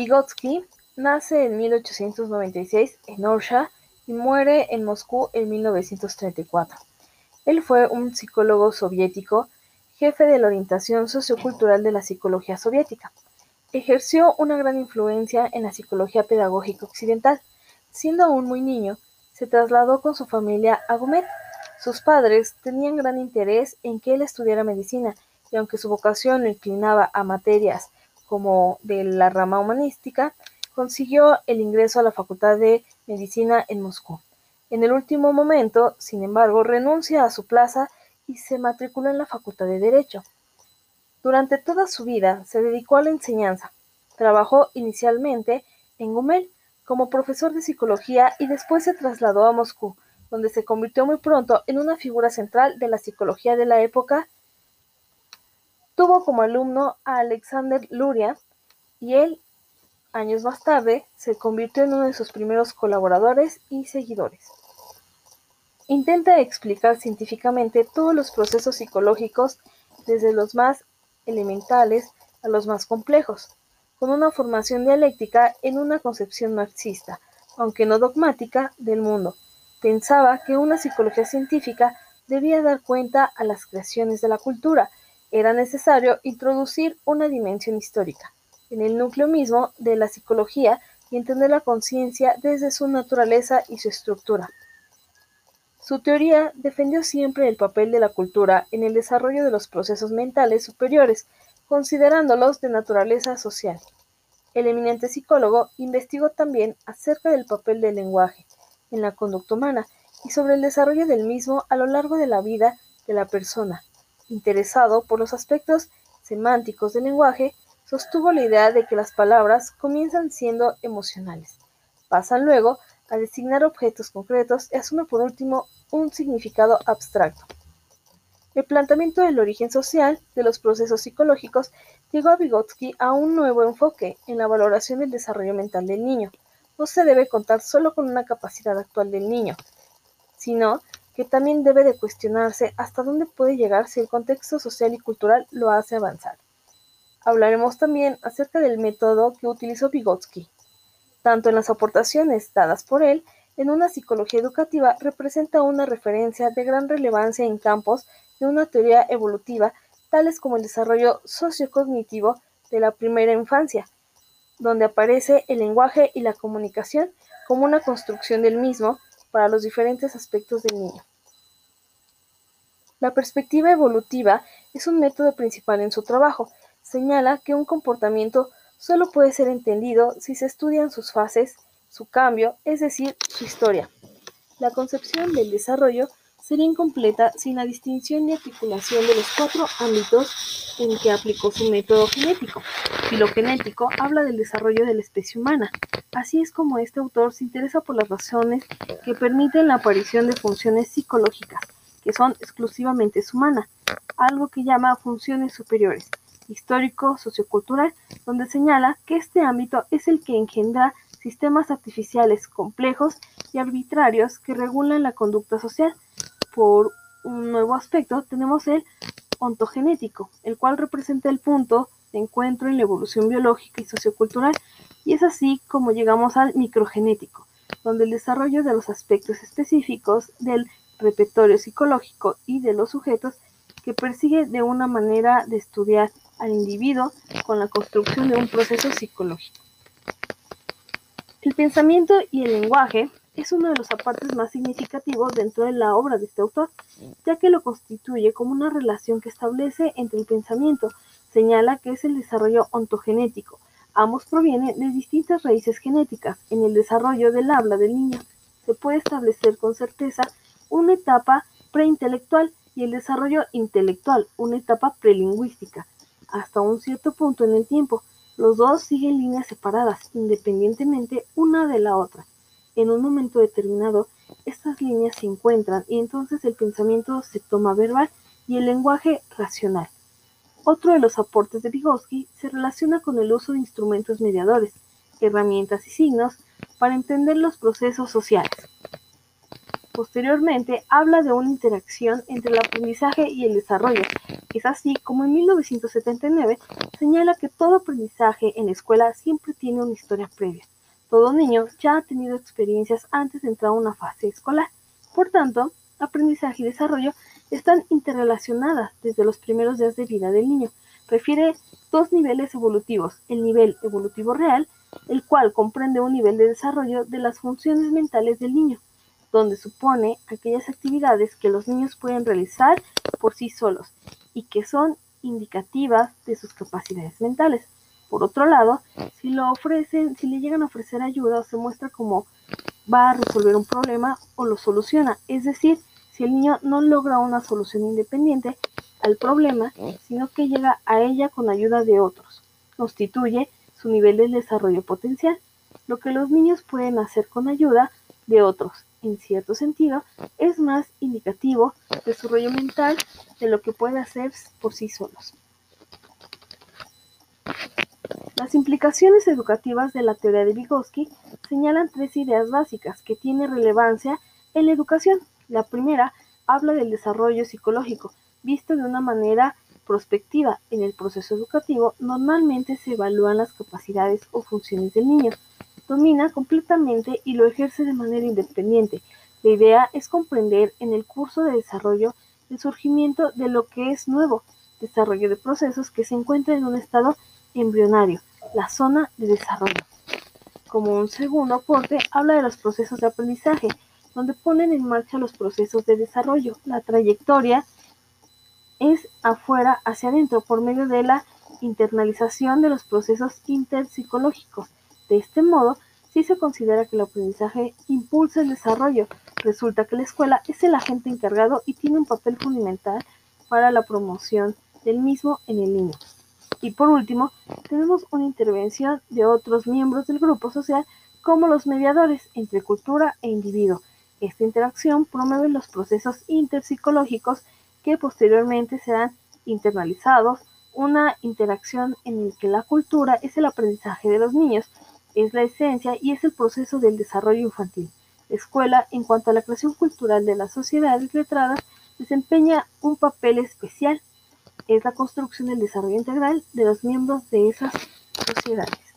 Vygotsky nace en 1896 en Orsha y muere en Moscú en 1934. Él fue un psicólogo soviético, jefe de la orientación sociocultural de la psicología soviética. Ejerció una gran influencia en la psicología pedagógica occidental. Siendo aún muy niño, se trasladó con su familia a Gumet. Sus padres tenían gran interés en que él estudiara medicina, y aunque su vocación lo inclinaba a materias como de la rama humanística, consiguió el ingreso a la Facultad de Medicina en Moscú. En el último momento, sin embargo, renuncia a su plaza y se matriculó en la Facultad de Derecho. Durante toda su vida se dedicó a la enseñanza. Trabajó inicialmente en Gumel como profesor de psicología y después se trasladó a Moscú, donde se convirtió muy pronto en una figura central de la psicología de la época. Tuvo como alumno a Alexander Luria y él, años más tarde, se convirtió en uno de sus primeros colaboradores y seguidores. Intenta explicar científicamente todos los procesos psicológicos desde los más elementales a los más complejos, con una formación dialéctica en una concepción marxista, aunque no dogmática, del mundo. Pensaba que una psicología científica debía dar cuenta a las creaciones de la cultura. Era necesario introducir una dimensión histórica en el núcleo mismo de la psicología y entender la conciencia desde su naturaleza y su estructura. Su teoría defendió siempre el papel de la cultura en el desarrollo de los procesos mentales superiores, considerándolos de naturaleza social. El eminente psicólogo investigó también acerca del papel del lenguaje en la conducta humana y sobre el desarrollo del mismo a lo largo de la vida de la persona. Interesado por los aspectos semánticos del lenguaje, sostuvo la idea de que las palabras comienzan siendo emocionales, pasan luego a designar objetos concretos y asume por último un significado abstracto. El planteamiento del origen social de los procesos psicológicos llevó a Vygotsky a un nuevo enfoque en la valoración del desarrollo mental del niño. No se debe contar solo con una capacidad actual del niño, sino que también debe de cuestionarse hasta dónde puede llegar si el contexto social y cultural lo hace avanzar. Hablaremos también acerca del método que utilizó Vygotsky, tanto en las aportaciones dadas por él en una psicología educativa representa una referencia de gran relevancia en campos de una teoría evolutiva tales como el desarrollo sociocognitivo de la primera infancia, donde aparece el lenguaje y la comunicación como una construcción del mismo para los diferentes aspectos del niño. La perspectiva evolutiva es un método principal en su trabajo. Señala que un comportamiento solo puede ser entendido si se estudian sus fases su cambio, es decir, su historia. La concepción del desarrollo sería incompleta sin la distinción y articulación de los cuatro ámbitos en que aplicó su método genético. Filogenético habla del desarrollo de la especie humana. Así es como este autor se interesa por las razones que permiten la aparición de funciones psicológicas, que son exclusivamente humanas, algo que llama funciones superiores, histórico, sociocultural, donde señala que este ámbito es el que engendra sistemas artificiales complejos y arbitrarios que regulan la conducta social. Por un nuevo aspecto tenemos el ontogenético, el cual representa el punto de encuentro en la evolución biológica y sociocultural, y es así como llegamos al microgenético, donde el desarrollo de los aspectos específicos del repertorio psicológico y de los sujetos que persigue de una manera de estudiar al individuo con la construcción de un proceso psicológico. El pensamiento y el lenguaje es uno de los apartes más significativos dentro de la obra de este autor, ya que lo constituye como una relación que establece entre el pensamiento, señala que es el desarrollo ontogenético. Ambos provienen de distintas raíces genéticas. En el desarrollo del habla del niño se puede establecer con certeza una etapa preintelectual y el desarrollo intelectual, una etapa prelingüística, hasta un cierto punto en el tiempo. Los dos siguen líneas separadas, independientemente una de la otra. En un momento determinado, estas líneas se encuentran y entonces el pensamiento se toma verbal y el lenguaje racional. Otro de los aportes de Vygotsky se relaciona con el uso de instrumentos mediadores, herramientas y signos para entender los procesos sociales. Posteriormente, habla de una interacción entre el aprendizaje y el desarrollo, Es así como en 1979 señala que todo aprendizaje en la escuela siempre tiene una historia previa. Todo niño ya ha tenido experiencias antes de entrar a una fase escolar. Por tanto, aprendizaje y desarrollo están interrelacionadas desde los primeros días de vida del niño. Refiere dos niveles evolutivos, el nivel evolutivo real, el cual comprende un nivel de desarrollo de las funciones mentales del niño, donde supone aquellas actividades que los niños pueden realizar por sí solos y que son indicativas de sus capacidades mentales. Por otro lado, si lo ofrecen, si le llegan a ofrecer ayuda, se muestra cómo va a resolver un problema o lo soluciona. Es decir, si el niño no logra una solución independiente al problema, sino que llega a ella con ayuda de otros, constituye su nivel de desarrollo potencial. Lo que los niños pueden hacer con ayuda de otros, en cierto sentido, es más indicativo de desarrollo mental de lo que puede hacer por sí solos. Las implicaciones educativas de la teoría de Vygotsky señalan tres ideas básicas que tienen relevancia en la educación. La primera habla del desarrollo psicológico, visto de una manera prospectiva. En el proceso educativo normalmente se evalúan las capacidades o funciones del niño. Domina completamente y lo ejerce de manera independiente. La idea es comprender en el curso de desarrollo el surgimiento de lo que es nuevo, desarrollo de procesos que se encuentran en un estado embrionario, la zona de desarrollo. Como un segundo aporte, habla de los procesos de aprendizaje, donde ponen en marcha los procesos de desarrollo. La trayectoria es afuera hacia adentro por medio de la internalización de los procesos interpsicológicos. De este modo, si se considera que el aprendizaje impulsa el desarrollo, resulta que la escuela es el agente encargado y tiene un papel fundamental para la promoción del mismo en el niño. Y por último, tenemos una intervención de otros miembros del grupo social como los mediadores entre cultura e individuo. Esta interacción promueve los procesos interpsicológicos que posteriormente serán internalizados, una interacción en la que la cultura es el aprendizaje de los niños, es la esencia y es el proceso del desarrollo infantil. La escuela, en cuanto a la creación cultural de las sociedades letradas, desempeña un papel especial es la construcción y el desarrollo integral de los miembros de esas sociedades.